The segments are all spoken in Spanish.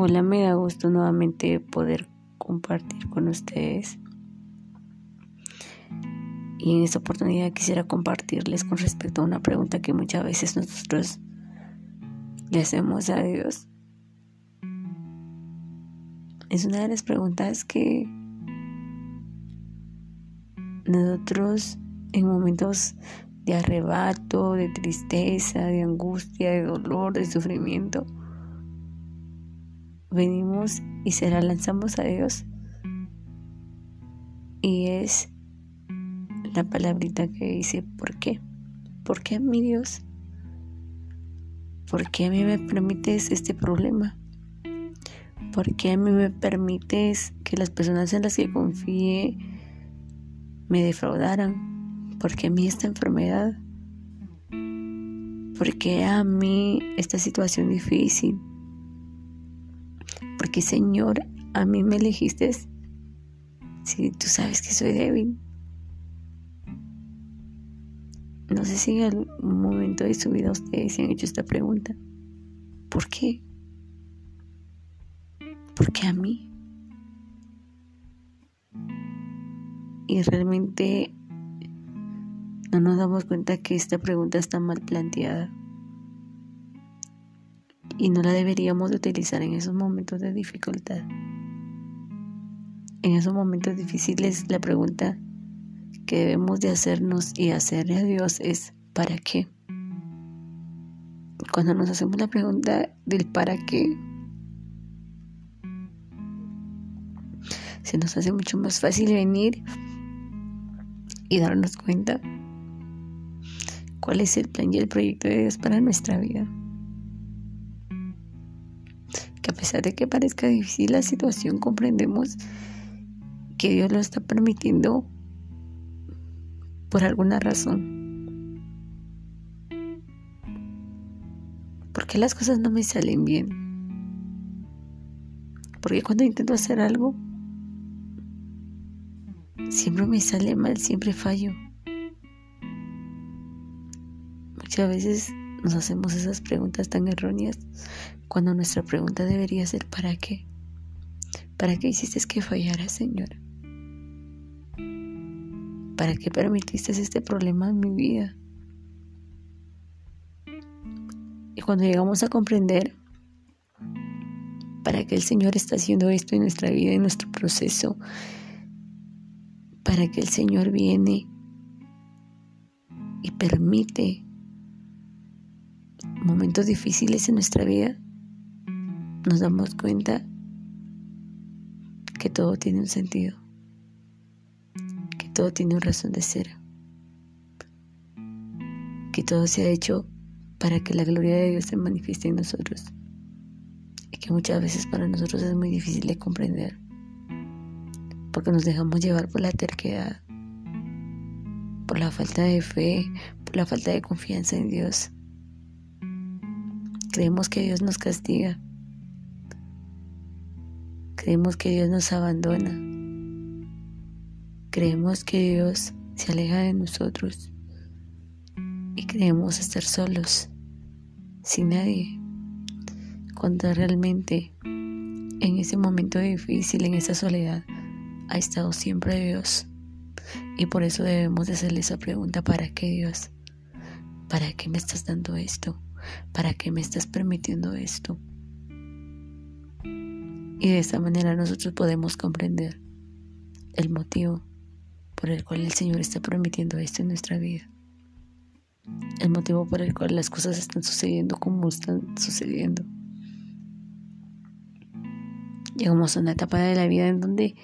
Hola, me da gusto nuevamente poder compartir con ustedes. Y en esta oportunidad quisiera compartirles con respecto a una pregunta que muchas veces nosotros le hacemos a Dios. Es una de las preguntas que nosotros en momentos de arrebato, de tristeza, de angustia, de dolor, de sufrimiento, venimos y se la lanzamos a Dios. Y es la palabrita que dice, ¿por qué? ¿Por qué a mi Dios? ¿Por qué a mí me permites este problema? ¿Por qué a mí me permites que las personas en las que confíe me defraudaran? ¿Por qué a mí esta enfermedad? ¿Por qué a mí esta situación difícil? Porque Señor, a mí me elegiste si tú sabes que soy débil. No sé si en algún momento de su vida ustedes se han hecho esta pregunta. ¿Por qué? ¿Por qué a mí? Y realmente no nos damos cuenta que esta pregunta está mal planteada y no la deberíamos de utilizar en esos momentos de dificultad. En esos momentos difíciles la pregunta que debemos de hacernos y hacerle a Dios es ¿para qué? Cuando nos hacemos la pregunta del ¿para qué? Se nos hace mucho más fácil venir y darnos cuenta cuál es el plan y el proyecto de Dios para nuestra vida a pesar de que parezca difícil la situación, comprendemos que Dios lo está permitiendo por alguna razón. Porque las cosas no me salen bien? Porque cuando intento hacer algo, siempre me sale mal, siempre fallo. Muchas veces nos hacemos esas preguntas tan erróneas cuando nuestra pregunta debería ser ¿para qué? ¿Para qué hiciste que fallara, Señor? ¿Para qué permitiste este problema en mi vida? Y cuando llegamos a comprender para qué el Señor está haciendo esto en nuestra vida, en nuestro proceso, para que el Señor viene y permite momentos difíciles en nuestra vida, nos damos cuenta que todo tiene un sentido, que todo tiene una razón de ser, que todo se ha hecho para que la gloria de Dios se manifieste en nosotros y que muchas veces para nosotros es muy difícil de comprender porque nos dejamos llevar por la terquedad, por la falta de fe, por la falta de confianza en Dios. Creemos que Dios nos castiga. Creemos que Dios nos abandona. Creemos que Dios se aleja de nosotros. Y creemos estar solos, sin nadie. Cuando realmente en ese momento difícil, en esa soledad, ha estado siempre Dios. Y por eso debemos de hacerle esa pregunta, ¿para qué Dios? ¿Para qué me estás dando esto? ¿Para qué me estás permitiendo esto? Y de esta manera nosotros podemos comprender el motivo por el cual el Señor está permitiendo esto en nuestra vida. El motivo por el cual las cosas están sucediendo como están sucediendo. Llegamos a una etapa de la vida en donde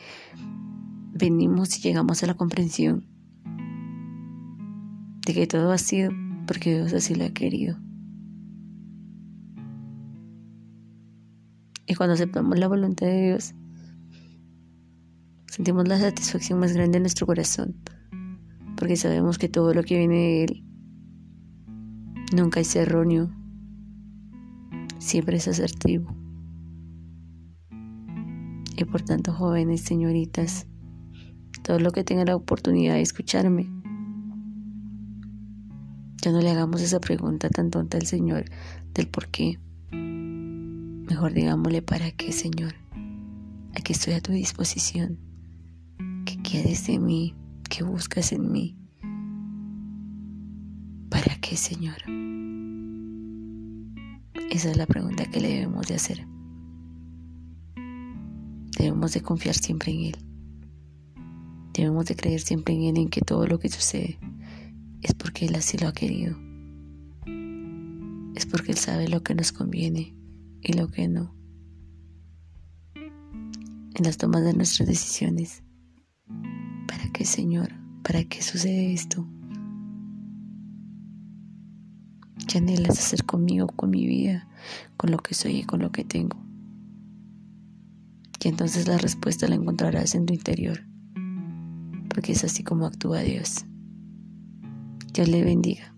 venimos y llegamos a la comprensión de que todo ha sido porque Dios así lo ha querido. Y cuando aceptamos la voluntad de Dios, sentimos la satisfacción más grande en nuestro corazón, porque sabemos que todo lo que viene de Él nunca es erróneo, siempre es asertivo. Y por tanto, jóvenes, señoritas, todo lo que tenga la oportunidad de escucharme, ya no le hagamos esa pregunta tan tonta al Señor del por qué. Mejor digámosle para qué, Señor. Aquí estoy a tu disposición. ¿Qué quieres de mí? ¿Qué buscas en mí? ¿Para qué, Señor? Esa es la pregunta que le debemos de hacer. Debemos de confiar siempre en Él. Debemos de creer siempre en Él, en que todo lo que sucede es porque Él así lo ha querido. Es porque Él sabe lo que nos conviene y lo que no. En las tomas de nuestras decisiones. ¿Para qué, Señor? ¿Para qué sucede esto? ¿Qué anhelas hacer conmigo, con mi vida, con lo que soy y con lo que tengo? Y entonces la respuesta la encontrarás en tu interior, porque es así como actúa Dios. Dios le bendiga.